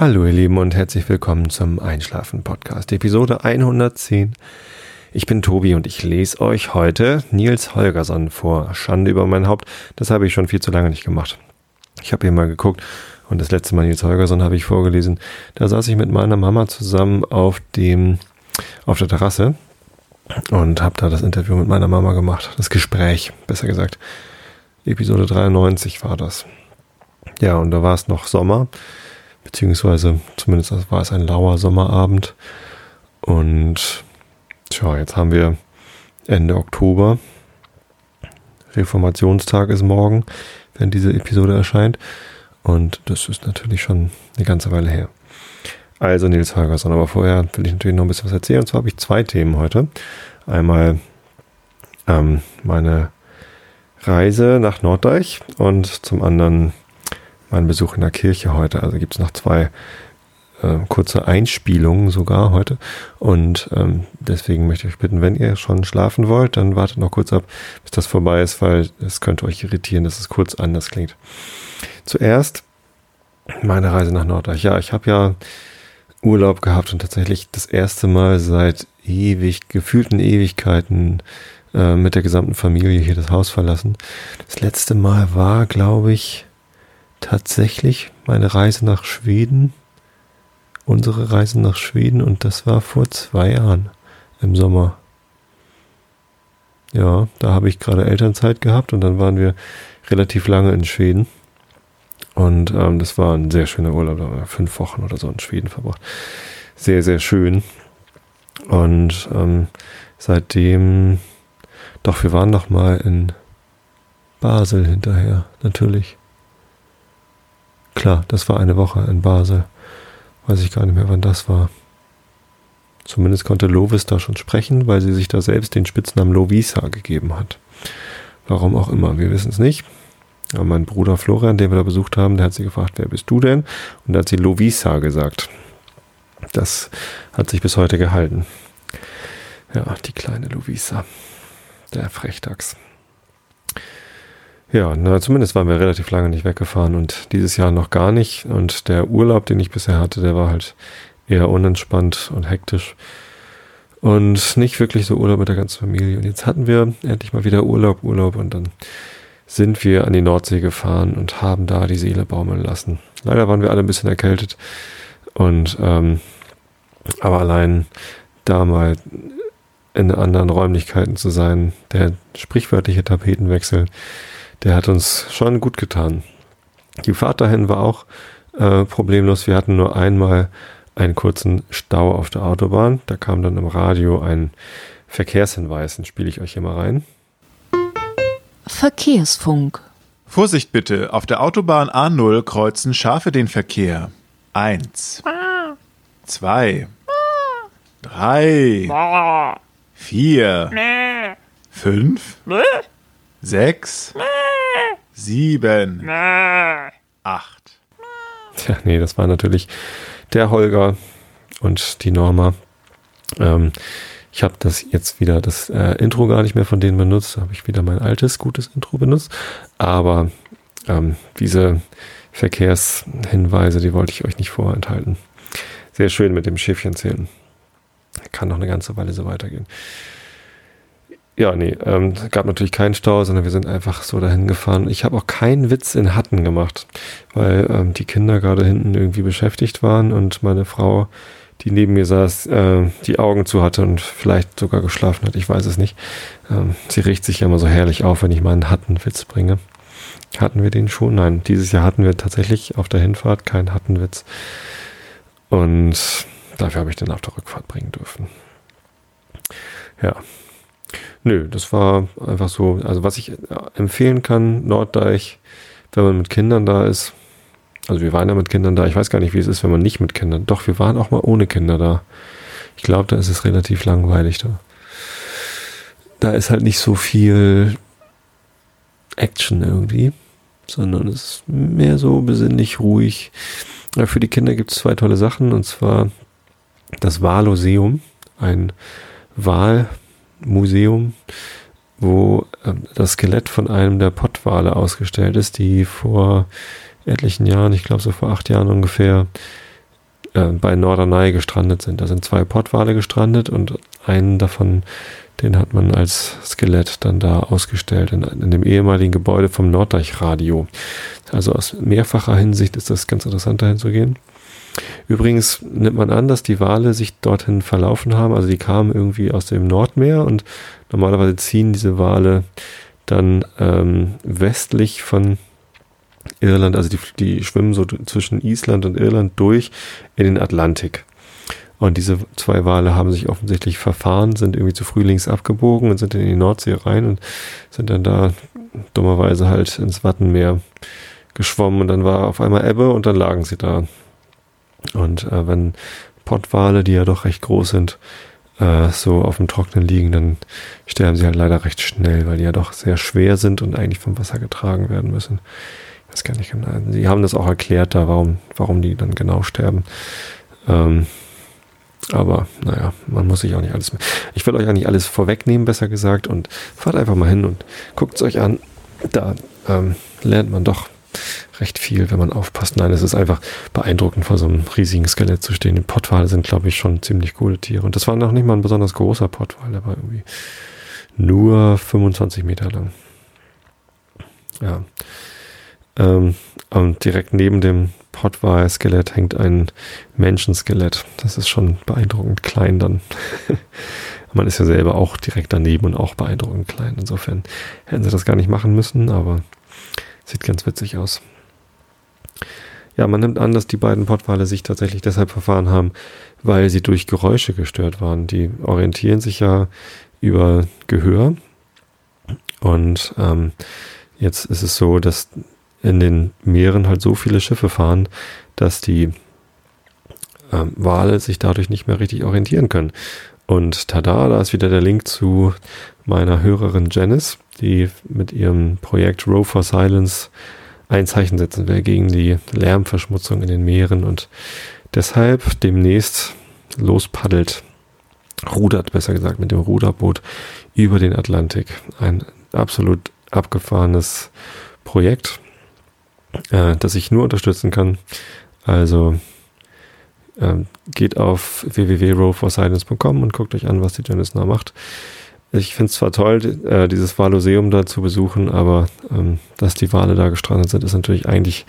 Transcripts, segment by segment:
Hallo ihr Lieben und herzlich willkommen zum Einschlafen Podcast, Episode 110. Ich bin Tobi und ich lese euch heute Nils Holgersson vor. Schande über mein Haupt, das habe ich schon viel zu lange nicht gemacht. Ich habe hier mal geguckt und das letzte Mal Nils Holgersson habe ich vorgelesen. Da saß ich mit meiner Mama zusammen auf dem auf der Terrasse und habe da das Interview mit meiner Mama gemacht. Das Gespräch, besser gesagt. Episode 93 war das. Ja, und da war es noch Sommer, beziehungsweise zumindest war es ein lauer Sommerabend. Und tja, jetzt haben wir Ende Oktober. Reformationstag ist morgen, wenn diese Episode erscheint. Und das ist natürlich schon eine ganze Weile her. Also Nils Holgersson, aber vorher will ich natürlich noch ein bisschen was erzählen. Und zwar habe ich zwei Themen heute. Einmal ähm, meine Reise nach Norddeich und zum anderen mein Besuch in der Kirche heute. Also gibt es noch zwei äh, kurze Einspielungen sogar heute. Und ähm, deswegen möchte ich euch bitten, wenn ihr schon schlafen wollt, dann wartet noch kurz ab, bis das vorbei ist, weil es könnte euch irritieren, dass es kurz anders klingt. Zuerst meine Reise nach Norddeich. Ja, ich habe ja Urlaub gehabt und tatsächlich das erste Mal seit ewig, gefühlten Ewigkeiten äh, mit der gesamten Familie hier das Haus verlassen. Das letzte Mal war, glaube ich, tatsächlich meine Reise nach Schweden. Unsere Reise nach Schweden und das war vor zwei Jahren im Sommer. Ja, da habe ich gerade Elternzeit gehabt und dann waren wir relativ lange in Schweden. Und ähm, das war ein sehr schöner Urlaub. Da haben wir fünf Wochen oder so in Schweden verbracht. Sehr, sehr schön. Und ähm, seitdem, doch, wir waren noch mal in Basel hinterher, natürlich. Klar, das war eine Woche in Basel. Weiß ich gar nicht mehr, wann das war. Zumindest konnte Lovis da schon sprechen, weil sie sich da selbst den Spitznamen Lovisa gegeben hat. Warum auch immer, wir wissen es nicht. Aber mein Bruder Florian, den wir da besucht haben, der hat sie gefragt, wer bist du denn? Und da hat sie Lovisa gesagt. Das hat sich bis heute gehalten. Ja, die kleine Lovisa. Der Frechdachs. Ja, na, zumindest waren wir relativ lange nicht weggefahren und dieses Jahr noch gar nicht. Und der Urlaub, den ich bisher hatte, der war halt eher unentspannt und hektisch. Und nicht wirklich so Urlaub mit der ganzen Familie. Und jetzt hatten wir endlich mal wieder Urlaub, Urlaub und dann sind wir an die Nordsee gefahren und haben da die Seele baumeln lassen. Leider waren wir alle ein bisschen erkältet und ähm, aber allein da mal in anderen Räumlichkeiten zu sein, der sprichwörtliche Tapetenwechsel, der hat uns schon gut getan. Die Fahrt dahin war auch äh, problemlos. Wir hatten nur einmal einen kurzen Stau auf der Autobahn. Da kam dann im Radio ein Verkehrshinweis, den spiele ich euch hier mal rein. Verkehrsfunk. Vorsicht bitte, auf der Autobahn A0 kreuzen Schafe den Verkehr. Eins. Zwei. Drei. Vier. Fünf. Sechs. Sieben. Acht. Tja, nee, das war natürlich der Holger und die Norma. Ähm, ich habe das jetzt wieder das äh, Intro gar nicht mehr von denen benutzt, da habe ich wieder mein altes gutes Intro benutzt. Aber ähm, diese Verkehrshinweise, die wollte ich euch nicht vorenthalten. Sehr schön mit dem Schäfchen zählen. Kann noch eine ganze Weile so weitergehen. Ja, nee, ähm, gab natürlich keinen Stau, sondern wir sind einfach so dahin gefahren. Ich habe auch keinen Witz in Hatten gemacht, weil ähm, die Kinder gerade hinten irgendwie beschäftigt waren und meine Frau die neben mir saß, äh, die Augen zu hatte und vielleicht sogar geschlafen hat. Ich weiß es nicht. Ähm, sie riecht sich ja immer so herrlich auf, wenn ich mal einen Hattenwitz bringe. Hatten wir den schon? Nein, dieses Jahr hatten wir tatsächlich auf der Hinfahrt keinen Hattenwitz. Und dafür habe ich den auf der Rückfahrt bringen dürfen. Ja. Nö, das war einfach so. Also was ich empfehlen kann, Norddeich, wenn man mit Kindern da ist, also wir waren ja mit Kindern da. Ich weiß gar nicht, wie es ist, wenn man nicht mit Kindern. Doch, wir waren auch mal ohne Kinder da. Ich glaube, da ist es relativ langweilig da. Da ist halt nicht so viel Action irgendwie, sondern es ist mehr so besinnlich, ruhig. Ja, für die Kinder gibt es zwei tolle Sachen und zwar das Wahloseum, ein Wahlmuseum, wo äh, das Skelett von einem der Pottwale ausgestellt ist, die vor etlichen Jahren, ich glaube so vor acht Jahren ungefähr, äh, bei Norderney gestrandet sind. Da sind zwei Pottwale gestrandet und einen davon, den hat man als Skelett dann da ausgestellt in, in dem ehemaligen Gebäude vom Norddeichradio. Also aus mehrfacher Hinsicht ist das ganz interessant dahin zu gehen. Übrigens nimmt man an, dass die Wale sich dorthin verlaufen haben. Also die kamen irgendwie aus dem Nordmeer und normalerweise ziehen diese Wale dann ähm, westlich von Irland, also die, die schwimmen so zwischen Island und Irland durch in den Atlantik. Und diese zwei Wale haben sich offensichtlich verfahren, sind irgendwie zu früh links abgebogen und sind in die Nordsee rein und sind dann da dummerweise halt ins Wattenmeer geschwommen und dann war auf einmal Ebbe und dann lagen sie da. Und äh, wenn Pottwale, die ja doch recht groß sind, äh, so auf dem Trocknen liegen, dann sterben sie halt leider recht schnell, weil die ja doch sehr schwer sind und eigentlich vom Wasser getragen werden müssen. Ich weiß gar nicht genau. Sie haben das auch erklärt da, warum, warum die dann genau sterben. Ähm, aber naja, man muss sich auch nicht alles. Ich will euch nicht alles vorwegnehmen, besser gesagt, und fahrt einfach mal hin und guckt es euch an. Da ähm, lernt man doch recht viel, wenn man aufpasst. Nein, es ist einfach beeindruckend, vor so einem riesigen Skelett zu stehen. Die Pottwale sind, glaube ich, schon ziemlich coole Tiere. Und das war noch nicht mal ein besonders großer Pottwal, war irgendwie nur 25 Meter lang. Ja. Ähm, und direkt neben dem Pottwal-Skelett hängt ein Menschenskelett. Das ist schon beeindruckend klein dann. Man ist ja selber auch direkt daneben und auch beeindruckend klein. Insofern hätten sie das gar nicht machen müssen, aber Sieht ganz witzig aus. Ja, man nimmt an, dass die beiden Pottwale sich tatsächlich deshalb verfahren haben, weil sie durch Geräusche gestört waren. Die orientieren sich ja über Gehör. Und ähm, jetzt ist es so, dass in den Meeren halt so viele Schiffe fahren, dass die ähm, Wale sich dadurch nicht mehr richtig orientieren können. Und tada, da ist wieder der Link zu meiner Hörerin Janice, die mit ihrem Projekt Row for Silence ein Zeichen setzen will gegen die Lärmverschmutzung in den Meeren und deshalb demnächst lospaddelt, rudert besser gesagt mit dem Ruderboot über den Atlantik. Ein absolut abgefahrenes Projekt, äh, das ich nur unterstützen kann. Also ähm, geht auf www.rowforsilence.com und guckt euch an, was die Janice macht. Ich finde es zwar toll, äh, dieses Waloseum da zu besuchen, aber ähm, dass die Wale da gestrandet sind, ist natürlich eigentlich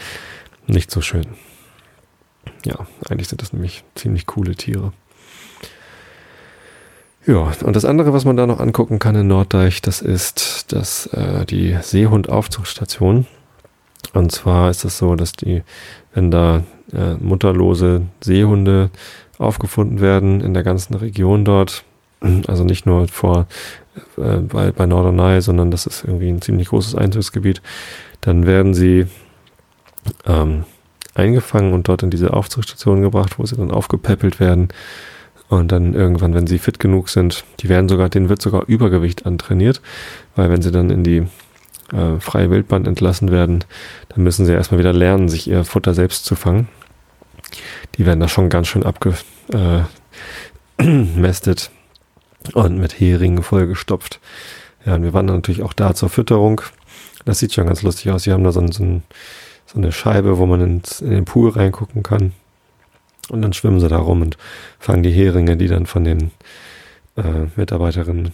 nicht so schön. Ja, eigentlich sind das nämlich ziemlich coole Tiere. Ja, und das andere, was man da noch angucken kann in Norddeich, das ist das, äh, die Seehundaufzuchtstation. Und zwar ist es so, dass die, wenn da äh, mutterlose Seehunde aufgefunden werden in der ganzen Region dort. Also nicht nur vor äh, bei, bei Norderney, sondern das ist irgendwie ein ziemlich großes Einzugsgebiet. Dann werden sie ähm, eingefangen und dort in diese Aufzuchtstation gebracht, wo sie dann aufgepäppelt werden. Und dann irgendwann, wenn sie fit genug sind, die werden sogar, denen wird sogar Übergewicht antrainiert, weil wenn sie dann in die äh, freie Wildbahn entlassen werden, dann müssen sie erstmal wieder lernen, sich ihr Futter selbst zu fangen die werden da schon ganz schön abgemästet äh, und mit Heringen vollgestopft. Ja, und wir waren natürlich auch da zur Fütterung. Das sieht schon ganz lustig aus. Sie haben da so, so, so eine Scheibe, wo man ins, in den Pool reingucken kann. Und dann schwimmen sie da rum und fangen die Heringe, die dann von den äh, Mitarbeiterinnen,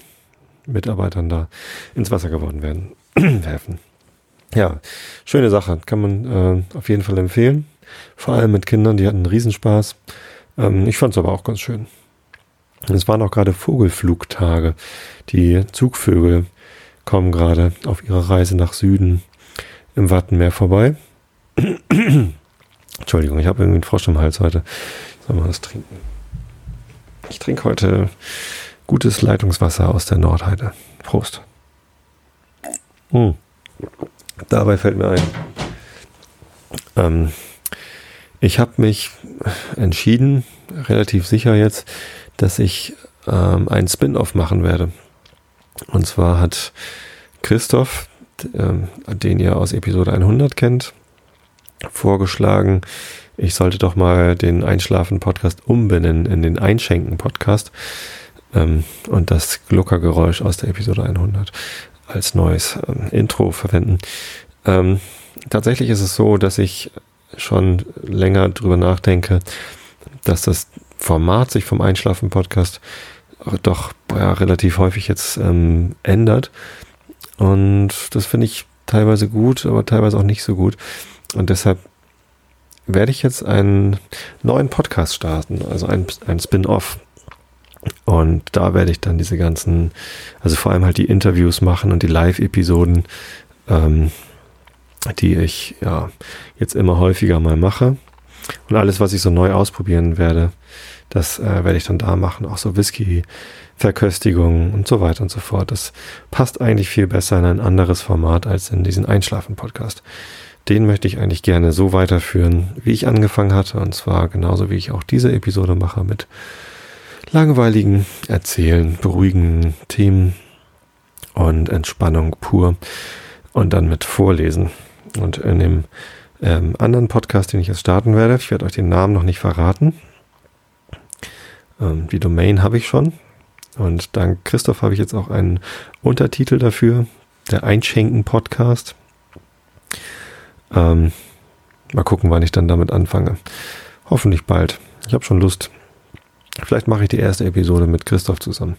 Mitarbeitern da ins Wasser geworden werden, werfen. Ja, schöne Sache. Kann man äh, auf jeden Fall empfehlen. Vor allem mit Kindern, die hatten einen Riesenspaß. Ähm, ich fand es aber auch ganz schön. Es waren auch gerade Vogelflugtage. Die Zugvögel kommen gerade auf ihrer Reise nach Süden im Wattenmeer vorbei. Entschuldigung, ich habe irgendwie einen Frosch im Hals heute. Soll mal was trinken? Ich trinke heute gutes Leitungswasser aus der Nordheide. Prost. Hm. Dabei fällt mir ein, ähm, ich habe mich entschieden, relativ sicher jetzt, dass ich ähm, einen Spin-off machen werde. Und zwar hat Christoph, ähm, den ihr aus Episode 100 kennt, vorgeschlagen, ich sollte doch mal den Einschlafen-Podcast umbenennen in den Einschenken-Podcast ähm, und das Gluckergeräusch aus der Episode 100 als neues ähm, Intro verwenden. Ähm, tatsächlich ist es so, dass ich schon länger drüber nachdenke, dass das Format sich vom Einschlafen-Podcast doch ja, relativ häufig jetzt ähm, ändert. Und das finde ich teilweise gut, aber teilweise auch nicht so gut. Und deshalb werde ich jetzt einen neuen Podcast starten, also ein, ein Spin-off. Und da werde ich dann diese ganzen, also vor allem halt die Interviews machen und die Live-Episoden, ähm, die ich ja jetzt immer häufiger mal mache. Und alles, was ich so neu ausprobieren werde, das äh, werde ich dann da machen. Auch so Whisky-Verköstigung und so weiter und so fort. Das passt eigentlich viel besser in ein anderes Format als in diesen Einschlafen-Podcast. Den möchte ich eigentlich gerne so weiterführen, wie ich angefangen hatte. Und zwar genauso, wie ich auch diese Episode mache mit langweiligen Erzählen, beruhigenden Themen und Entspannung pur und dann mit Vorlesen. Und in dem ähm, anderen Podcast, den ich jetzt starten werde, ich werde euch den Namen noch nicht verraten. Ähm, die Domain habe ich schon. Und dank Christoph habe ich jetzt auch einen Untertitel dafür, der Einschenken Podcast. Ähm, mal gucken, wann ich dann damit anfange. Hoffentlich bald. Ich habe schon Lust. Vielleicht mache ich die erste Episode mit Christoph zusammen.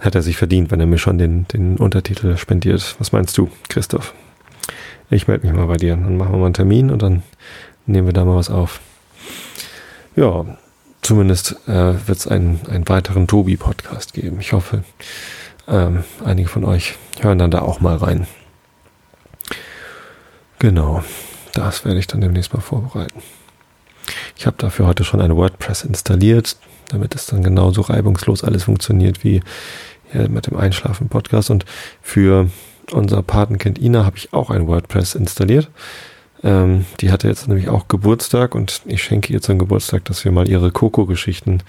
Hätte er sich verdient, wenn er mir schon den, den Untertitel spendiert. Was meinst du, Christoph? Ich melde mich mal bei dir. Dann machen wir mal einen Termin und dann nehmen wir da mal was auf. Ja, zumindest äh, wird es einen, einen weiteren Tobi-Podcast geben. Ich hoffe, ähm, einige von euch hören dann da auch mal rein. Genau, das werde ich dann demnächst mal vorbereiten. Ich habe dafür heute schon eine WordPress installiert, damit es dann genauso reibungslos alles funktioniert wie ja, mit dem Einschlafen-Podcast. Und für unser Patenkind Ina habe ich auch ein WordPress installiert. Ähm, die hatte jetzt nämlich auch Geburtstag und ich schenke ihr zum Geburtstag, dass wir mal ihre Coco-Geschichten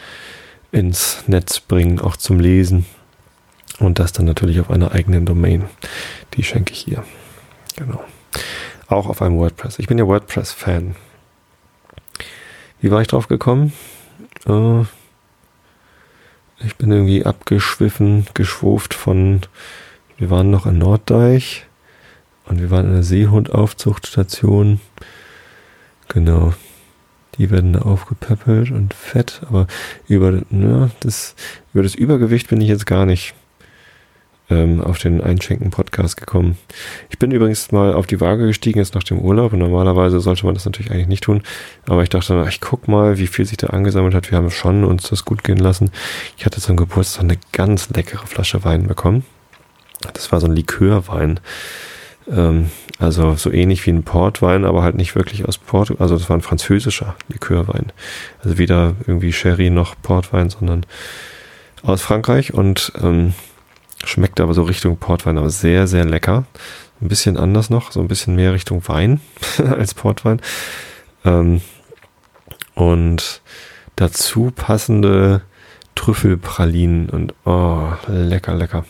ins Netz bringen, auch zum Lesen. Und das dann natürlich auf einer eigenen Domain. Die schenke ich ihr. Genau. Auch auf einem WordPress. Ich bin ja WordPress-Fan. Wie war ich drauf gekommen? Äh, ich bin irgendwie abgeschwiffen, geschwuft von, wir waren noch in Norddeich und wir waren in der Seehundaufzuchtstation. Genau. Die werden da aufgepäppelt und fett, aber über, ne, das, über das Übergewicht bin ich jetzt gar nicht ähm, auf den Einschenken-Podcast gekommen. Ich bin übrigens mal auf die Waage gestiegen, jetzt nach dem Urlaub. Und normalerweise sollte man das natürlich eigentlich nicht tun. Aber ich dachte, ich guck mal, wie viel sich da angesammelt hat. Wir haben schon uns das gut gehen lassen. Ich hatte zum Geburtstag eine ganz leckere Flasche Wein bekommen. Das war so ein Likörwein. Ähm, also so ähnlich wie ein Portwein, aber halt nicht wirklich aus Port. Also das war ein französischer Likörwein. Also weder irgendwie Sherry noch Portwein, sondern aus Frankreich. Und ähm, Schmeckt aber so Richtung Portwein, aber sehr, sehr lecker. Ein bisschen anders noch, so ein bisschen mehr Richtung Wein als Portwein. Ähm, und dazu passende Trüffelpralinen und oh, lecker, lecker.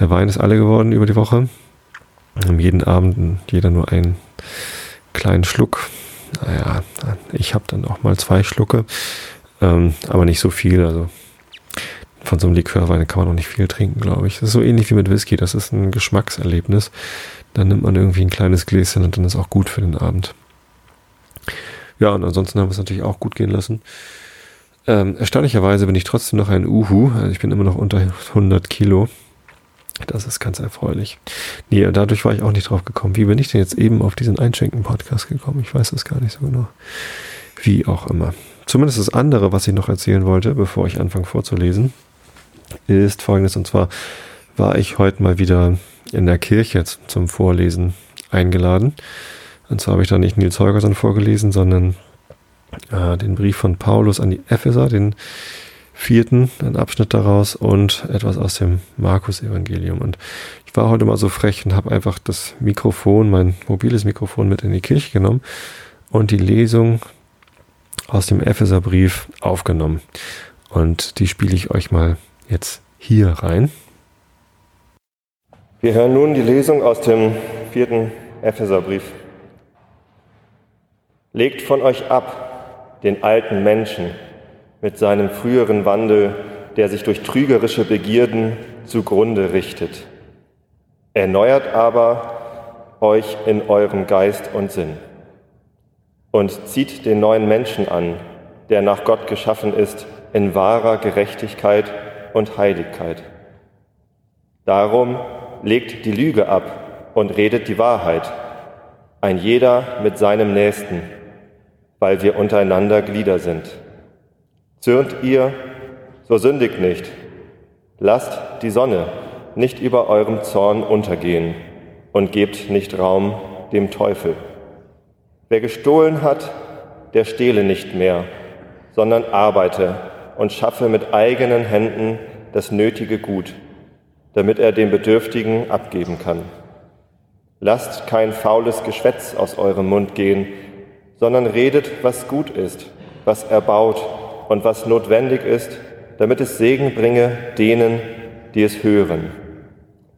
Der Wein ist alle geworden über die Woche. Haben jeden Abend jeder nur einen kleinen Schluck. Naja, ich habe dann auch mal zwei Schlucke, ähm, aber nicht so viel. Also von so einem Likörwein kann man noch nicht viel trinken, glaube ich. Das ist so ähnlich wie mit Whisky. Das ist ein Geschmackserlebnis. Dann nimmt man irgendwie ein kleines Gläschen und dann ist auch gut für den Abend. Ja, und ansonsten haben wir es natürlich auch gut gehen lassen. Ähm, erstaunlicherweise bin ich trotzdem noch ein Uhu. Also ich bin immer noch unter 100 Kilo. Das ist ganz erfreulich. Nee, dadurch war ich auch nicht drauf gekommen. Wie bin ich denn jetzt eben auf diesen Einschenken-Podcast gekommen? Ich weiß es gar nicht so genau. Wie auch immer. Zumindest das andere, was ich noch erzählen wollte, bevor ich anfange vorzulesen ist folgendes. Und zwar war ich heute mal wieder in der Kirche zum Vorlesen eingeladen. Und zwar habe ich da nicht Nils Holgersson vorgelesen, sondern äh, den Brief von Paulus an die Epheser, den vierten, ein Abschnitt daraus und etwas aus dem Markus-Evangelium. Und ich war heute mal so frech und habe einfach das Mikrofon, mein mobiles Mikrofon mit in die Kirche genommen und die Lesung aus dem Epheserbrief aufgenommen. Und die spiele ich euch mal jetzt hier rein. Wir hören nun die Lesung aus dem vierten Epheserbrief. Legt von euch ab den alten Menschen mit seinem früheren Wandel, der sich durch trügerische Begierden zugrunde richtet. Erneuert aber euch in eurem Geist und Sinn und zieht den neuen Menschen an, der nach Gott geschaffen ist, in wahrer Gerechtigkeit und Heiligkeit. Darum legt die Lüge ab und redet die Wahrheit, ein jeder mit seinem Nächsten, weil wir untereinander Glieder sind. Zürnt ihr, so sündigt nicht. Lasst die Sonne nicht über eurem Zorn untergehen und gebt nicht Raum dem Teufel. Wer gestohlen hat, der stehle nicht mehr, sondern arbeite und schaffe mit eigenen Händen das nötige Gut, damit er dem Bedürftigen abgeben kann. Lasst kein faules Geschwätz aus eurem Mund gehen, sondern redet, was gut ist, was erbaut und was notwendig ist, damit es Segen bringe denen, die es hören.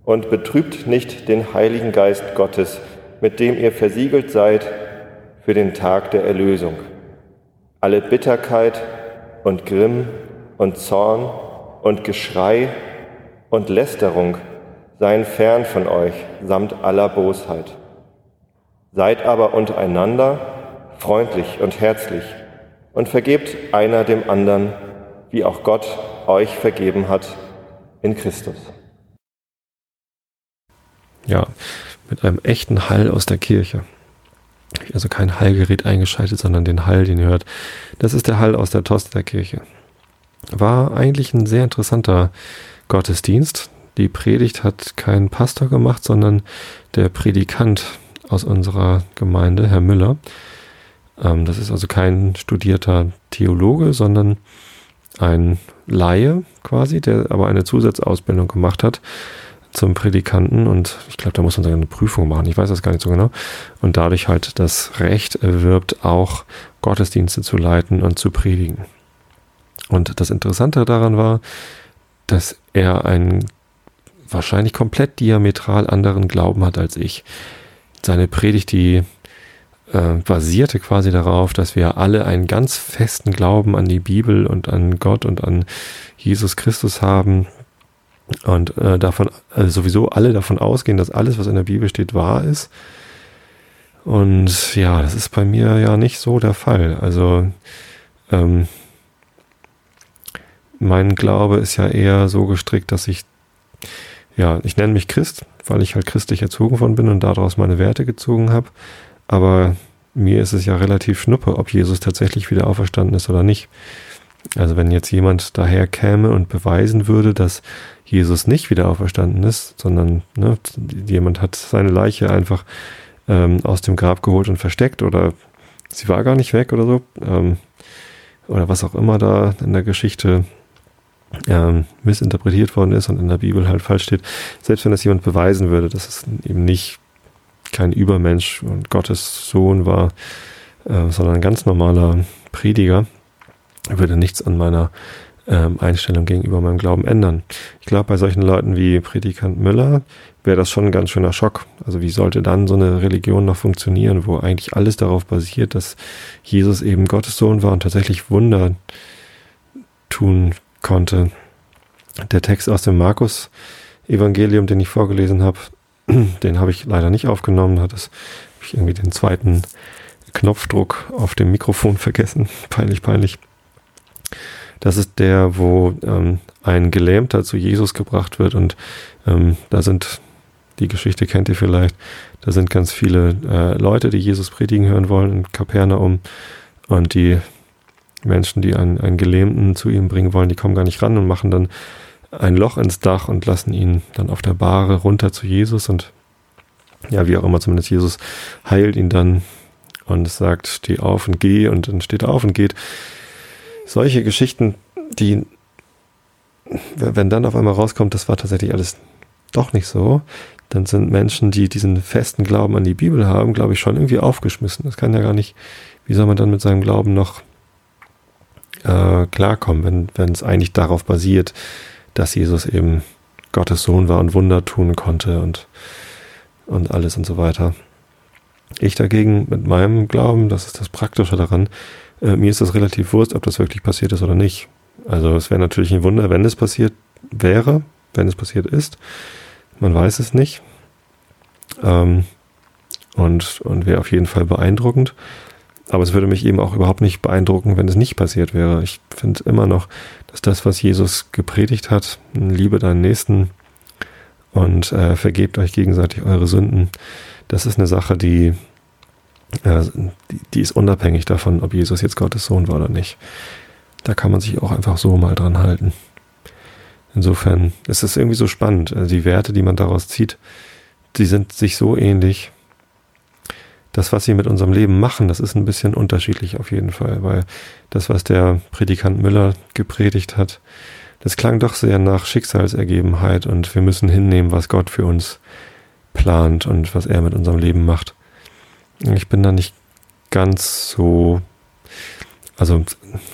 Und betrübt nicht den Heiligen Geist Gottes, mit dem ihr versiegelt seid für den Tag der Erlösung. Alle Bitterkeit und Grimm und Zorn und Geschrei und Lästerung seien fern von euch samt aller Bosheit. Seid aber untereinander freundlich und herzlich und vergebt einer dem anderen, wie auch Gott euch vergeben hat in Christus. Ja, mit einem echten Hall aus der Kirche. Also kein Hallgerät eingeschaltet, sondern den Hall, den ihr hört. Das ist der Hall aus der Toster Kirche. War eigentlich ein sehr interessanter Gottesdienst. Die Predigt hat kein Pastor gemacht, sondern der Predikant aus unserer Gemeinde, Herr Müller. Ähm, das ist also kein studierter Theologe, sondern ein Laie quasi, der aber eine Zusatzausbildung gemacht hat zum Predikanten und ich glaube, da muss man eine Prüfung machen, ich weiß das gar nicht so genau. Und dadurch halt das Recht erwirbt, auch Gottesdienste zu leiten und zu predigen. Und das Interessante daran war, dass er einen wahrscheinlich komplett diametral anderen Glauben hat als ich. Seine Predigt, die äh, basierte quasi darauf, dass wir alle einen ganz festen Glauben an die Bibel und an Gott und an Jesus Christus haben und äh, davon also sowieso alle davon ausgehen, dass alles, was in der Bibel steht, wahr ist. Und ja, das ist bei mir ja nicht so der Fall. Also ähm, mein Glaube ist ja eher so gestrickt, dass ich, ja, ich nenne mich Christ, weil ich halt christlich erzogen worden bin und daraus meine Werte gezogen habe. Aber mir ist es ja relativ schnuppe, ob Jesus tatsächlich wieder auferstanden ist oder nicht. Also wenn jetzt jemand daher käme und beweisen würde, dass Jesus nicht wieder auferstanden ist, sondern ne, jemand hat seine Leiche einfach ähm, aus dem Grab geholt und versteckt oder sie war gar nicht weg oder so, ähm, oder was auch immer da in der Geschichte ähm, missinterpretiert worden ist und in der Bibel halt falsch steht, selbst wenn das jemand beweisen würde, dass es eben nicht kein Übermensch und Gottes Sohn war, äh, sondern ein ganz normaler Prediger, würde nichts an meiner ähm, Einstellung gegenüber meinem Glauben ändern. Ich glaube, bei solchen Leuten wie Predikant Müller wäre das schon ein ganz schöner Schock. Also wie sollte dann so eine Religion noch funktionieren, wo eigentlich alles darauf basiert, dass Jesus eben Gottes Sohn war und tatsächlich Wunder tun konnte. Der Text aus dem Markus Evangelium, den ich vorgelesen habe, den habe ich leider nicht aufgenommen, hat es ich irgendwie den zweiten Knopfdruck auf dem Mikrofon vergessen. Peinlich, peinlich. Das ist der, wo ähm, ein Gelähmter zu Jesus gebracht wird und ähm, da sind, die Geschichte kennt ihr vielleicht, da sind ganz viele äh, Leute, die Jesus predigen hören wollen in Kapernaum und die Menschen, die einen, einen Gelähmten zu ihm bringen wollen, die kommen gar nicht ran und machen dann ein Loch ins Dach und lassen ihn dann auf der Bahre runter zu Jesus und ja, wie auch immer, zumindest Jesus heilt ihn dann und sagt, steh auf und geh und dann steht er auf und geht. Solche Geschichten, die, wenn dann auf einmal rauskommt, das war tatsächlich alles doch nicht so, dann sind Menschen, die diesen festen Glauben an die Bibel haben, glaube ich, schon irgendwie aufgeschmissen. Das kann ja gar nicht, wie soll man dann mit seinem Glauben noch äh, klarkommen, wenn, wenn es eigentlich darauf basiert, dass Jesus eben Gottes Sohn war und Wunder tun konnte und, und alles und so weiter. Ich dagegen mit meinem Glauben, das ist das Praktische daran, äh, mir ist das relativ wurscht, ob das wirklich passiert ist oder nicht. Also es wäre natürlich ein Wunder, wenn es passiert wäre, wenn es passiert ist. Man weiß es nicht. Ähm, und und wäre auf jeden Fall beeindruckend. Aber es würde mich eben auch überhaupt nicht beeindrucken, wenn es nicht passiert wäre. Ich finde immer noch, dass das, was Jesus gepredigt hat, liebe deinen Nächsten und äh, vergebt euch gegenseitig eure Sünden, das ist eine Sache, die, äh, die, die ist unabhängig davon, ob Jesus jetzt Gottes Sohn war oder nicht. Da kann man sich auch einfach so mal dran halten. Insofern ist es irgendwie so spannend. Also die Werte, die man daraus zieht, die sind sich so ähnlich. Das, was sie mit unserem Leben machen, das ist ein bisschen unterschiedlich auf jeden Fall, weil das, was der Predikant Müller gepredigt hat, das klang doch sehr nach Schicksalsergebenheit und wir müssen hinnehmen, was Gott für uns plant und was er mit unserem Leben macht. Ich bin da nicht ganz so, also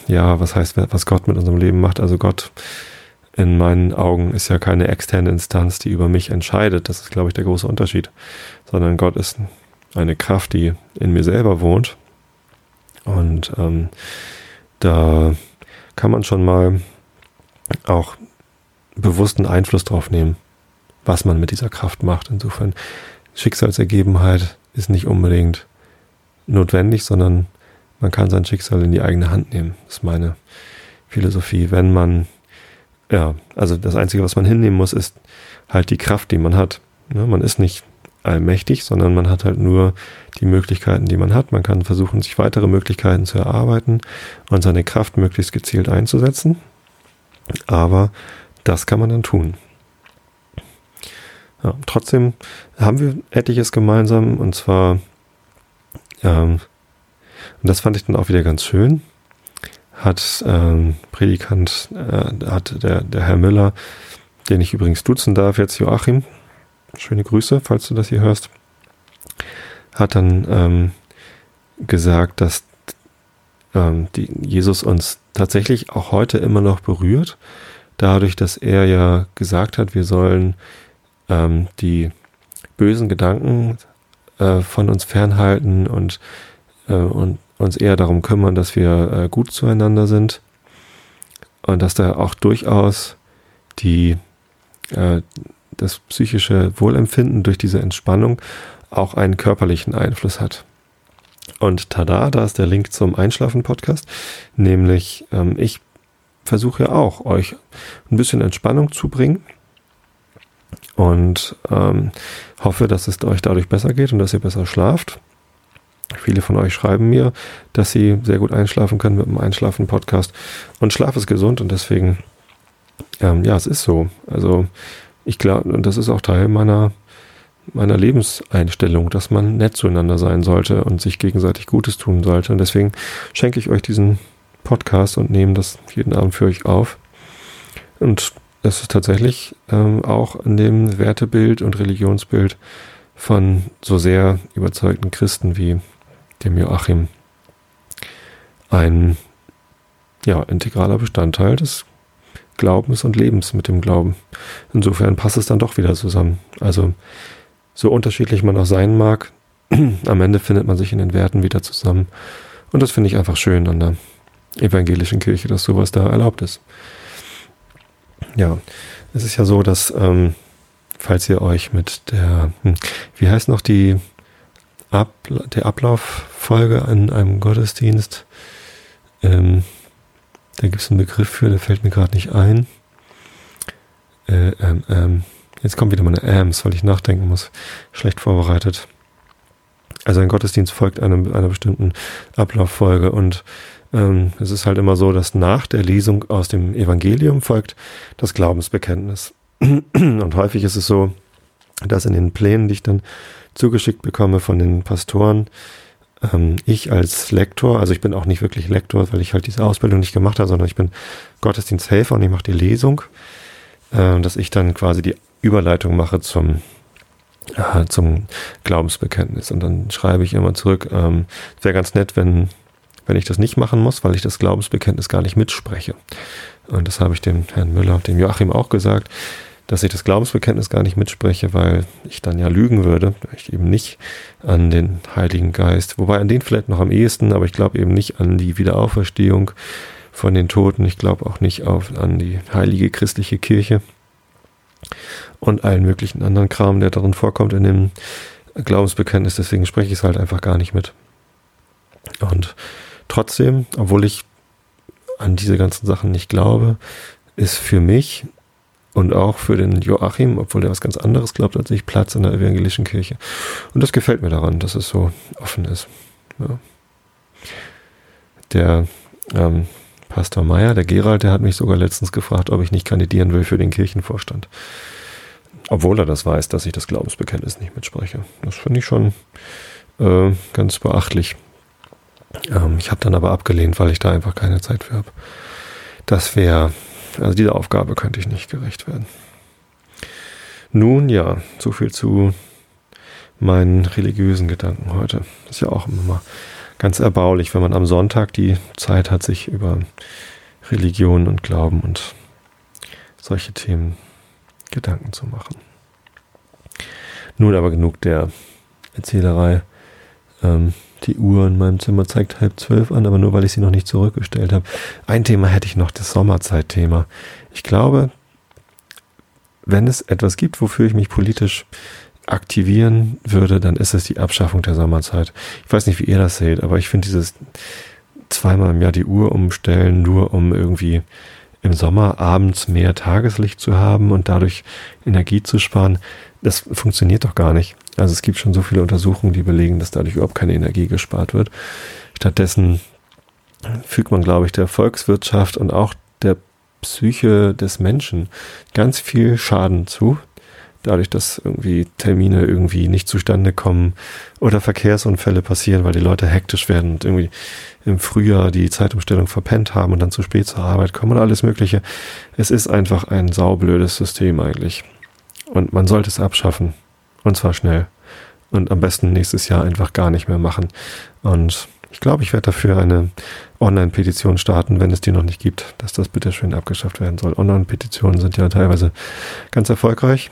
ja, was heißt, was Gott mit unserem Leben macht? Also Gott in meinen Augen ist ja keine externe Instanz, die über mich entscheidet. Das ist, glaube ich, der große Unterschied. Sondern Gott ist eine Kraft, die in mir selber wohnt. Und ähm, da kann man schon mal auch bewussten Einfluss drauf nehmen, was man mit dieser Kraft macht. Insofern Schicksalsergebenheit ist nicht unbedingt notwendig, sondern man kann sein Schicksal in die eigene Hand nehmen. Das ist meine Philosophie. Wenn man ja, also das Einzige, was man hinnehmen muss, ist halt die Kraft, die man hat. Ja, man ist nicht allmächtig, sondern man hat halt nur die Möglichkeiten, die man hat. Man kann versuchen, sich weitere Möglichkeiten zu erarbeiten und seine Kraft möglichst gezielt einzusetzen. Aber das kann man dann tun. Ja, trotzdem haben wir etliches gemeinsam und zwar, ähm, und das fand ich dann auch wieder ganz schön, hat ähm, Predikant, äh, hat der, der Herr Müller, den ich übrigens duzen darf, jetzt Joachim, schöne Grüße, falls du das hier hörst, hat dann ähm, gesagt, dass ähm, die, Jesus uns tatsächlich auch heute immer noch berührt, dadurch, dass er ja gesagt hat, wir sollen ähm, die bösen Gedanken äh, von uns fernhalten und, äh, und uns eher darum kümmern, dass wir äh, gut zueinander sind. Und dass da auch durchaus die, äh, das psychische Wohlempfinden durch diese Entspannung auch einen körperlichen Einfluss hat. Und tada, da ist der Link zum Einschlafen-Podcast, nämlich ähm, ich versuche ja auch, euch ein bisschen Entspannung zu bringen und ähm, hoffe, dass es euch dadurch besser geht und dass ihr besser schlaft. Viele von euch schreiben mir, dass sie sehr gut einschlafen können mit dem Einschlafen-Podcast. Und Schlaf ist gesund und deswegen, ähm, ja, es ist so. Also ich glaube, und das ist auch Teil meiner, meiner Lebenseinstellung, dass man nett zueinander sein sollte und sich gegenseitig Gutes tun sollte. Und deswegen schenke ich euch diesen Podcast und nehme das jeden Abend für euch auf. Und das ist tatsächlich ähm, auch in dem Wertebild und Religionsbild von so sehr überzeugten Christen wie dem Joachim ein ja, integraler Bestandteil des Glaubens und Lebens mit dem Glauben. Insofern passt es dann doch wieder zusammen. Also so unterschiedlich man auch sein mag, am Ende findet man sich in den Werten wieder zusammen. Und das finde ich einfach schön an der evangelischen Kirche, dass sowas da erlaubt ist. Ja, es ist ja so, dass, ähm, falls ihr euch mit der, hm, wie heißt noch die Ab, der Ablauffolge an einem Gottesdienst. Ähm, da gibt es einen Begriff für, der fällt mir gerade nicht ein. Äh, ähm, ähm, jetzt kommt wieder meine Ams, weil ich nachdenken muss. Schlecht vorbereitet. Also ein Gottesdienst folgt einem, einer bestimmten Ablauffolge und ähm, es ist halt immer so, dass nach der Lesung aus dem Evangelium folgt das Glaubensbekenntnis. Und häufig ist es so, dass in den Plänen, die ich dann zugeschickt bekomme von den Pastoren. Ähm, ich als Lektor, also ich bin auch nicht wirklich Lektor, weil ich halt diese Ausbildung nicht gemacht habe, sondern ich bin Gottesdiensthelfer und ich mache die Lesung, äh, dass ich dann quasi die Überleitung mache zum äh, zum Glaubensbekenntnis. Und dann schreibe ich immer zurück, ähm, wäre ganz nett, wenn, wenn ich das nicht machen muss, weil ich das Glaubensbekenntnis gar nicht mitspreche. Und das habe ich dem Herrn Müller, dem Joachim auch gesagt dass ich das Glaubensbekenntnis gar nicht mitspreche, weil ich dann ja lügen würde, ich eben nicht an den Heiligen Geist, wobei an den vielleicht noch am ehesten, aber ich glaube eben nicht an die Wiederauferstehung von den Toten, ich glaube auch nicht auf, an die heilige christliche Kirche und allen möglichen anderen Kram, der darin vorkommt in dem Glaubensbekenntnis, deswegen spreche ich es halt einfach gar nicht mit. Und trotzdem, obwohl ich an diese ganzen Sachen nicht glaube, ist für mich und auch für den Joachim, obwohl der was ganz anderes glaubt als ich, Platz in der evangelischen Kirche. Und das gefällt mir daran, dass es so offen ist. Ja. Der ähm, Pastor Meyer, der Gerald, der hat mich sogar letztens gefragt, ob ich nicht kandidieren will für den Kirchenvorstand. Obwohl er das weiß, dass ich das Glaubensbekenntnis nicht mitspreche. Das finde ich schon äh, ganz beachtlich. Ähm, ich habe dann aber abgelehnt, weil ich da einfach keine Zeit für habe. Das wäre, also dieser Aufgabe könnte ich nicht gerecht werden. Nun ja, so viel zu meinen religiösen Gedanken heute. Ist ja auch immer ganz erbaulich, wenn man am Sonntag die Zeit hat, sich über Religion und Glauben und solche Themen Gedanken zu machen. Nun aber genug der Erzählerei. Ähm, die Uhr in meinem Zimmer zeigt halb zwölf an, aber nur weil ich sie noch nicht zurückgestellt habe. Ein Thema hätte ich noch, das Sommerzeitthema. Ich glaube, wenn es etwas gibt, wofür ich mich politisch aktivieren würde, dann ist es die Abschaffung der Sommerzeit. Ich weiß nicht, wie ihr das seht, aber ich finde dieses zweimal im Jahr die Uhr umstellen, nur um irgendwie im Sommer abends mehr Tageslicht zu haben und dadurch Energie zu sparen, das funktioniert doch gar nicht. Also es gibt schon so viele Untersuchungen, die belegen, dass dadurch überhaupt keine Energie gespart wird. Stattdessen fügt man, glaube ich, der Volkswirtschaft und auch der Psyche des Menschen ganz viel Schaden zu, dadurch, dass irgendwie Termine irgendwie nicht zustande kommen oder Verkehrsunfälle passieren, weil die Leute hektisch werden und irgendwie im Frühjahr die Zeitumstellung verpennt haben und dann zu spät zur Arbeit kommen und alles Mögliche. Es ist einfach ein saublödes System eigentlich. Und man sollte es abschaffen. Und zwar schnell. Und am besten nächstes Jahr einfach gar nicht mehr machen. Und ich glaube, ich werde dafür eine Online-Petition starten, wenn es die noch nicht gibt, dass das bitte schön abgeschafft werden soll. Online-Petitionen sind ja teilweise ganz erfolgreich.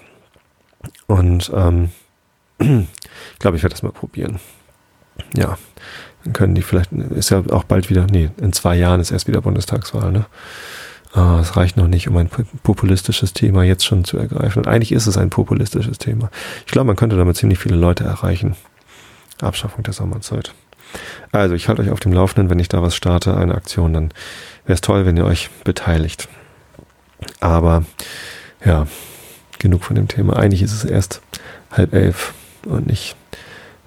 Und ähm, ich glaube, ich werde das mal probieren. Ja, dann können die vielleicht, ist ja auch bald wieder, nee, in zwei Jahren ist erst wieder Bundestagswahl, ne? Ah, es reicht noch nicht, um ein populistisches Thema jetzt schon zu ergreifen. Und eigentlich ist es ein populistisches Thema. Ich glaube, man könnte damit ziemlich viele Leute erreichen. Abschaffung der Sommerzeit. Also, ich halte euch auf dem Laufenden, wenn ich da was starte, eine Aktion, dann wäre es toll, wenn ihr euch beteiligt. Aber ja, genug von dem Thema. Eigentlich ist es erst halb elf und nicht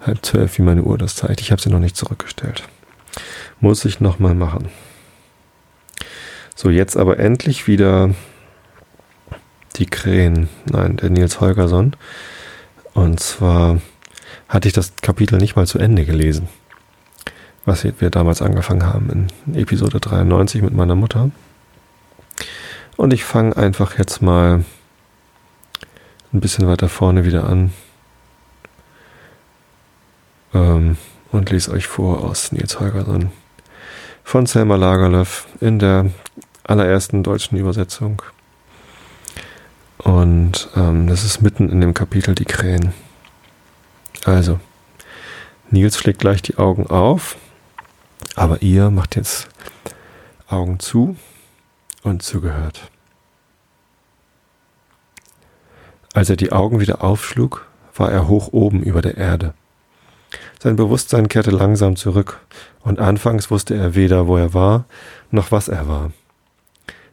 halb zwölf, wie meine Uhr das zeigt. Ich habe sie noch nicht zurückgestellt. Muss ich nochmal machen. So, jetzt aber endlich wieder die Krähen. Nein, der Nils Holgersson. Und zwar hatte ich das Kapitel nicht mal zu Ende gelesen. Was wir damals angefangen haben in Episode 93 mit meiner Mutter. Und ich fange einfach jetzt mal ein bisschen weiter vorne wieder an ähm, und lese euch vor aus Nils Holgersson von Selma Lagerlöf in der allerersten deutschen Übersetzung. Und ähm, das ist mitten in dem Kapitel Die Krähen. Also, Nils schlägt gleich die Augen auf, aber ihr macht jetzt Augen zu und zugehört. Als er die Augen wieder aufschlug, war er hoch oben über der Erde. Sein Bewusstsein kehrte langsam zurück, und anfangs wusste er weder, wo er war, noch was er war.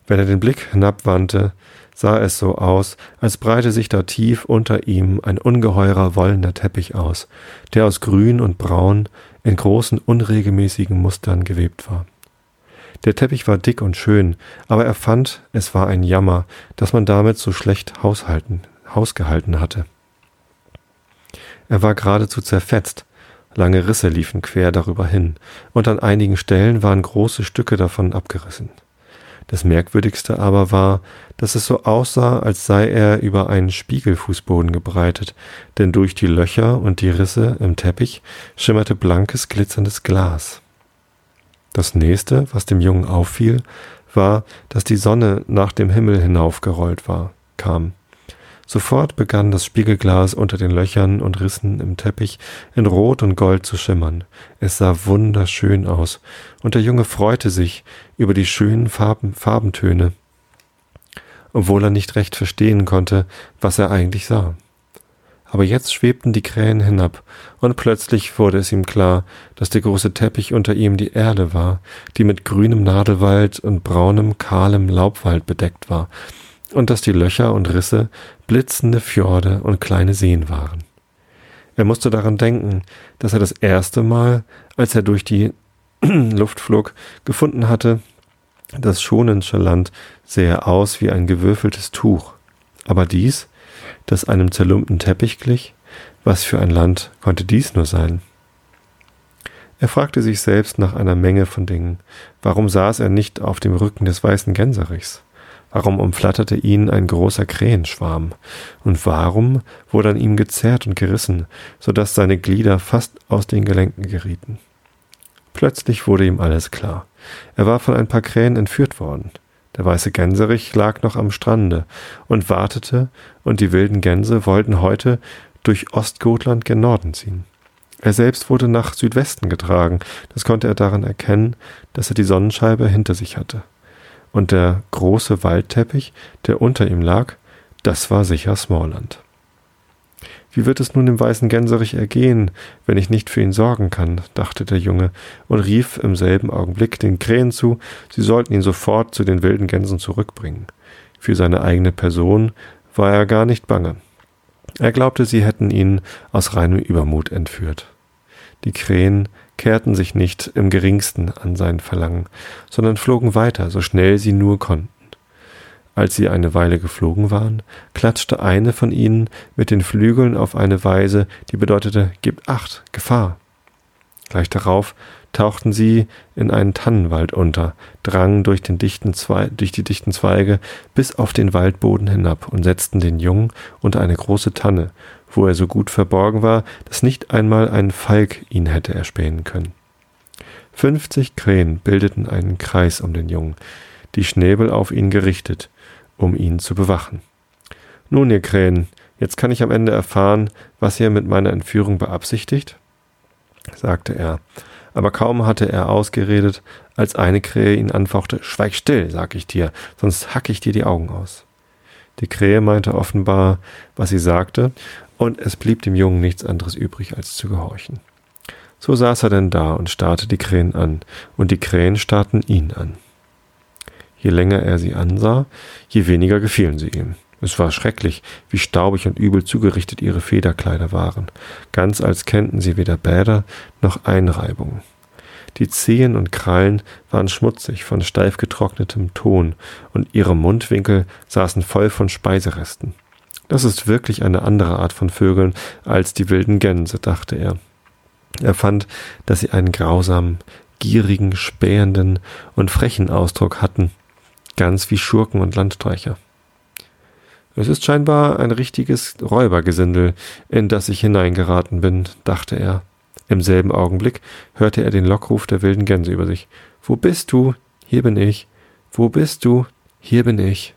Wenn er den Blick hinabwandte, sah es so aus, als breite sich da tief unter ihm ein ungeheurer wollener Teppich aus, der aus Grün und Braun in großen unregelmäßigen Mustern gewebt war. Der Teppich war dick und schön, aber er fand, es war ein Jammer, dass man damit so schlecht haushalten ausgehalten hatte. Er war geradezu zerfetzt, lange Risse liefen quer darüber hin, und an einigen Stellen waren große Stücke davon abgerissen. Das Merkwürdigste aber war, dass es so aussah, als sei er über einen Spiegelfußboden gebreitet, denn durch die Löcher und die Risse im Teppich schimmerte blankes, glitzerndes Glas. Das nächste, was dem Jungen auffiel, war, dass die Sonne nach dem Himmel hinaufgerollt war, kam. Sofort begann das Spiegelglas unter den Löchern und Rissen im Teppich in Rot und Gold zu schimmern. Es sah wunderschön aus, und der Junge freute sich über die schönen Farben, Farbentöne, obwohl er nicht recht verstehen konnte, was er eigentlich sah. aber jetzt schwebten die Krähen hinab, und plötzlich wurde es ihm klar, dass der große Teppich unter ihm die Erde war, die mit grünem Nadelwald und braunem, kahlem Laubwald bedeckt war, und dass die Löcher und Risse blitzende Fjorde und kleine Seen waren. Er musste daran denken, dass er das erste Mal, als er durch die Luft flog, gefunden hatte, das Schonensche Land sähe aus wie ein gewürfeltes Tuch. Aber dies, das einem zerlumpten Teppich glich, was für ein Land konnte dies nur sein? Er fragte sich selbst nach einer Menge von Dingen. Warum saß er nicht auf dem Rücken des weißen Gänserichs? Warum umflatterte ihn ein großer Krähenschwarm? Und warum wurde an ihm gezerrt und gerissen, so dass seine Glieder fast aus den Gelenken gerieten? Plötzlich wurde ihm alles klar. Er war von ein paar Krähen entführt worden. Der weiße Gänserich lag noch am Strande und wartete, und die wilden Gänse wollten heute durch Ostgotland gen Norden ziehen. Er selbst wurde nach Südwesten getragen, das konnte er daran erkennen, dass er die Sonnenscheibe hinter sich hatte. Und der große Waldteppich, der unter ihm lag, das war sicher Smallland. Wie wird es nun dem weißen Gänserich ergehen, wenn ich nicht für ihn sorgen kann, dachte der Junge und rief im selben Augenblick den Krähen zu, sie sollten ihn sofort zu den wilden Gänsen zurückbringen. Für seine eigene Person war er gar nicht bange. Er glaubte, sie hätten ihn aus reinem Übermut entführt. Die Krähen kehrten sich nicht im geringsten an sein Verlangen, sondern flogen weiter, so schnell sie nur konnten. Als sie eine Weile geflogen waren, klatschte eine von ihnen mit den Flügeln auf eine Weise, die bedeutete Gib acht, Gefahr. Gleich darauf tauchten sie in einen Tannenwald unter, drangen durch, durch die dichten Zweige bis auf den Waldboden hinab und setzten den Jungen unter eine große Tanne, wo er so gut verborgen war, dass nicht einmal ein Falk ihn hätte erspähen können. Fünfzig Krähen bildeten einen Kreis um den Jungen, die Schnäbel auf ihn gerichtet, um ihn zu bewachen. Nun, ihr Krähen, jetzt kann ich am Ende erfahren, was ihr mit meiner Entführung beabsichtigt? sagte er. Aber kaum hatte er ausgeredet, als eine Krähe ihn anfauchte, Schweig still, sag ich dir, sonst hack ich dir die Augen aus. Die Krähe meinte offenbar, was sie sagte, und es blieb dem Jungen nichts anderes übrig, als zu gehorchen. So saß er denn da und starrte die Krähen an, und die Krähen starrten ihn an. Je länger er sie ansah, je weniger gefielen sie ihm. Es war schrecklich, wie staubig und übel zugerichtet ihre Federkleider waren, ganz als kennten sie weder Bäder noch Einreibungen. Die Zehen und Krallen waren schmutzig von steif getrocknetem Ton, und ihre Mundwinkel saßen voll von Speiseresten. Das ist wirklich eine andere Art von Vögeln als die wilden Gänse, dachte er. Er fand, dass sie einen grausamen, gierigen, spähenden und frechen Ausdruck hatten, ganz wie Schurken und Landstreicher. Es ist scheinbar ein richtiges Räubergesindel, in das ich hineingeraten bin, dachte er. Im selben Augenblick hörte er den Lockruf der wilden Gänse über sich. Wo bist du? Hier bin ich. Wo bist du? Hier bin ich.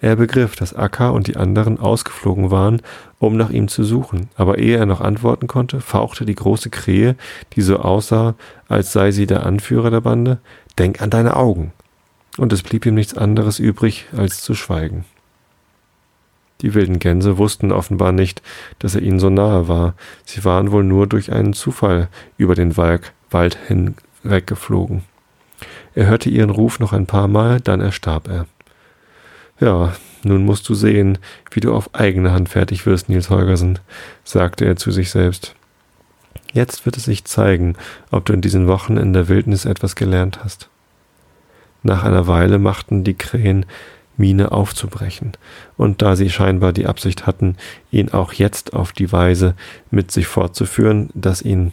Er begriff, dass Akka und die anderen ausgeflogen waren, um nach ihm zu suchen, aber ehe er noch antworten konnte, fauchte die große Krähe, die so aussah, als sei sie der Anführer der Bande, Denk an deine Augen und es blieb ihm nichts anderes übrig, als zu schweigen. Die wilden Gänse wussten offenbar nicht, dass er ihnen so nahe war. Sie waren wohl nur durch einen Zufall über den Wald, hinweggeflogen. Er hörte ihren Ruf noch ein paar Mal, dann erstarb er. Ja, nun musst du sehen, wie du auf eigene Hand fertig wirst, Nils Holgersen, sagte er zu sich selbst. Jetzt wird es sich zeigen, ob du in diesen Wochen in der Wildnis etwas gelernt hast. Nach einer Weile machten die Krähen Miene aufzubrechen, und da sie scheinbar die Absicht hatten, ihn auch jetzt auf die Weise mit sich fortzuführen, dass ihn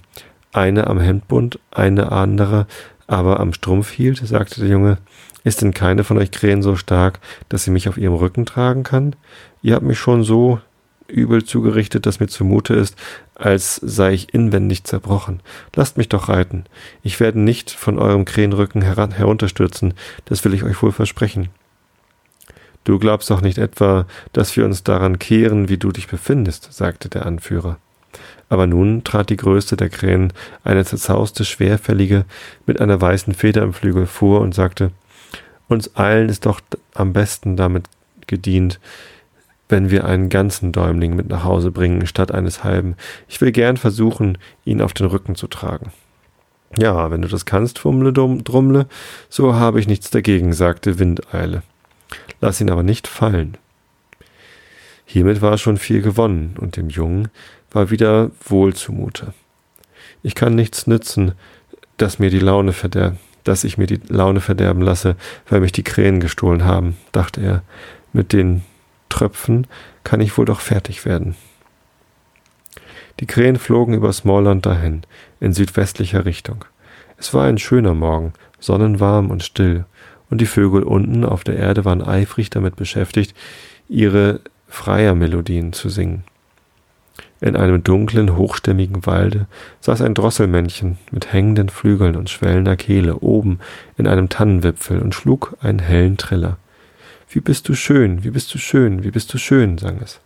eine am Hemdbund, eine andere aber am Strumpf hielt, sagte der Junge, ist denn keine von euch Krähen so stark, dass sie mich auf ihrem Rücken tragen kann? Ihr habt mich schon so übel zugerichtet, dass mir zumute ist, als sei ich inwendig zerbrochen. Lasst mich doch reiten. Ich werde nicht von eurem Krähenrücken heran herunterstürzen, das will ich euch wohl versprechen. Du glaubst doch nicht etwa, dass wir uns daran kehren, wie du dich befindest, sagte der Anführer. Aber nun trat die größte der Krähen, eine zerzauste, schwerfällige, mit einer weißen Feder im Flügel vor und sagte, uns allen ist doch am besten damit gedient, wenn wir einen ganzen Däumling mit nach Hause bringen, statt eines halben. Ich will gern versuchen, ihn auf den Rücken zu tragen. Ja, wenn du das kannst, Fummle Drummle, so habe ich nichts dagegen, sagte Windeile. Lass ihn aber nicht fallen. Hiermit war schon viel gewonnen, und dem Jungen war wieder wohl zumute. Ich kann nichts nützen, dass mir die Laune verderbt, dass ich mir die Laune verderben lasse, weil mich die Krähen gestohlen haben, dachte er. Mit den Tröpfen kann ich wohl doch fertig werden. Die Krähen flogen über Smallland dahin, in südwestlicher Richtung. Es war ein schöner Morgen, sonnenwarm und still, und die Vögel unten auf der Erde waren eifrig damit beschäftigt, ihre Freiermelodien zu singen. In einem dunklen, hochstämmigen Walde saß ein Drosselmännchen mit hängenden Flügeln und schwellender Kehle oben in einem Tannenwipfel und schlug einen hellen Triller. Wie bist du schön, wie bist du schön, wie bist du schön, sang es.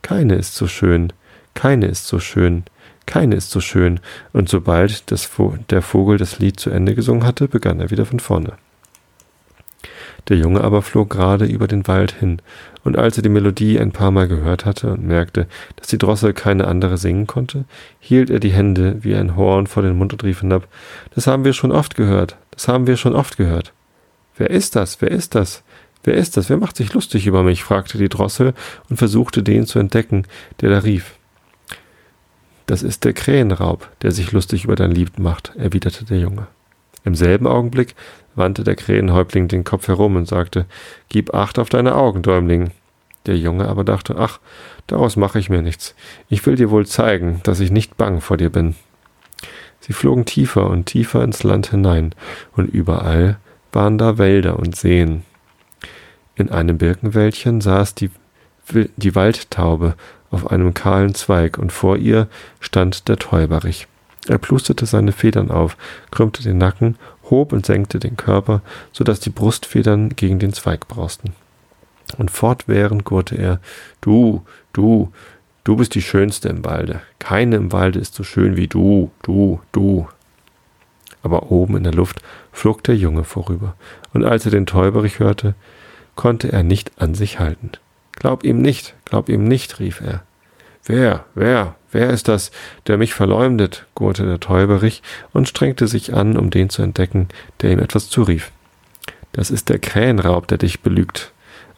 Keine ist so schön, keine ist so schön, keine ist so schön, und sobald das, der Vogel das Lied zu Ende gesungen hatte, begann er wieder von vorne. Der Junge aber flog gerade über den Wald hin, und als er die Melodie ein paar Mal gehört hatte und merkte, dass die Drossel keine andere singen konnte, hielt er die Hände wie ein Horn vor den Mund und rief hinab, das haben wir schon oft gehört, das haben wir schon oft gehört. Wer ist das? Wer ist das? Wer ist das? Wer macht sich lustig über mich? fragte die Drossel und versuchte den zu entdecken, der da rief. Das ist der Krähenraub, der sich lustig über dein Lied macht, erwiderte der Junge. Im selben Augenblick wandte der Krähenhäuptling den Kopf herum und sagte, Gib acht auf deine Augen, Däumling. Der Junge aber dachte, ach, daraus mache ich mir nichts. Ich will dir wohl zeigen, dass ich nicht bang vor dir bin. Sie flogen tiefer und tiefer ins Land hinein, und überall waren da Wälder und Seen. In einem Birkenwäldchen saß die, die Waldtaube auf einem kahlen Zweig, und vor ihr stand der Täuberich. Er plusterte seine Federn auf, krümmte den Nacken, hob und senkte den Körper, so dass die Brustfedern gegen den Zweig brausten. Und fortwährend gurrte er, du, du, du bist die Schönste im Walde. Keine im Walde ist so schön wie du, du, du. Aber oben in der Luft flog der Junge vorüber, und als er den Täuberich hörte, konnte er nicht an sich halten. Glaub ihm nicht, glaub ihm nicht, rief er. Wer, wer, wer ist das, der mich verleumdet? gurrte der Täuberich und strengte sich an, um den zu entdecken, der ihm etwas zurief. Das ist der Krähenraub, der dich belügt,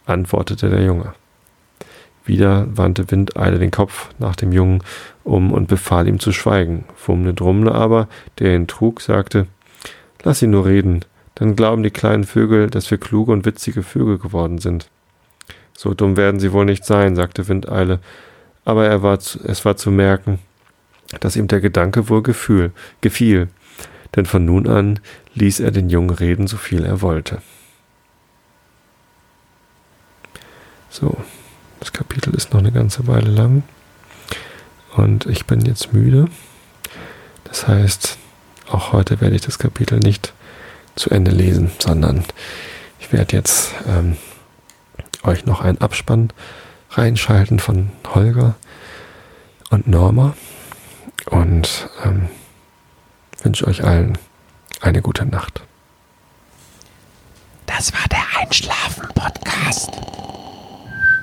antwortete der Junge. Wieder wandte Windeile den Kopf nach dem Jungen um und befahl ihm zu schweigen. Fumne Drummle aber, der ihn trug, sagte, Lass ihn nur reden, dann glauben die kleinen Vögel, dass wir kluge und witzige Vögel geworden sind. So dumm werden sie wohl nicht sein, sagte Windeile, aber er war es war zu merken, dass ihm der Gedanke wohl gefühl, gefiel, denn von nun an ließ er den Jungen reden, so viel er wollte. So, das Kapitel ist noch eine ganze Weile lang und ich bin jetzt müde. Das heißt, auch heute werde ich das Kapitel nicht zu Ende lesen, sondern ich werde jetzt ähm, euch noch einen Abspann reinschalten von Holger und Norma und ähm, wünsche euch allen eine gute Nacht. Das war der Einschlafen-Podcast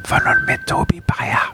von und mit Tobi Bayer.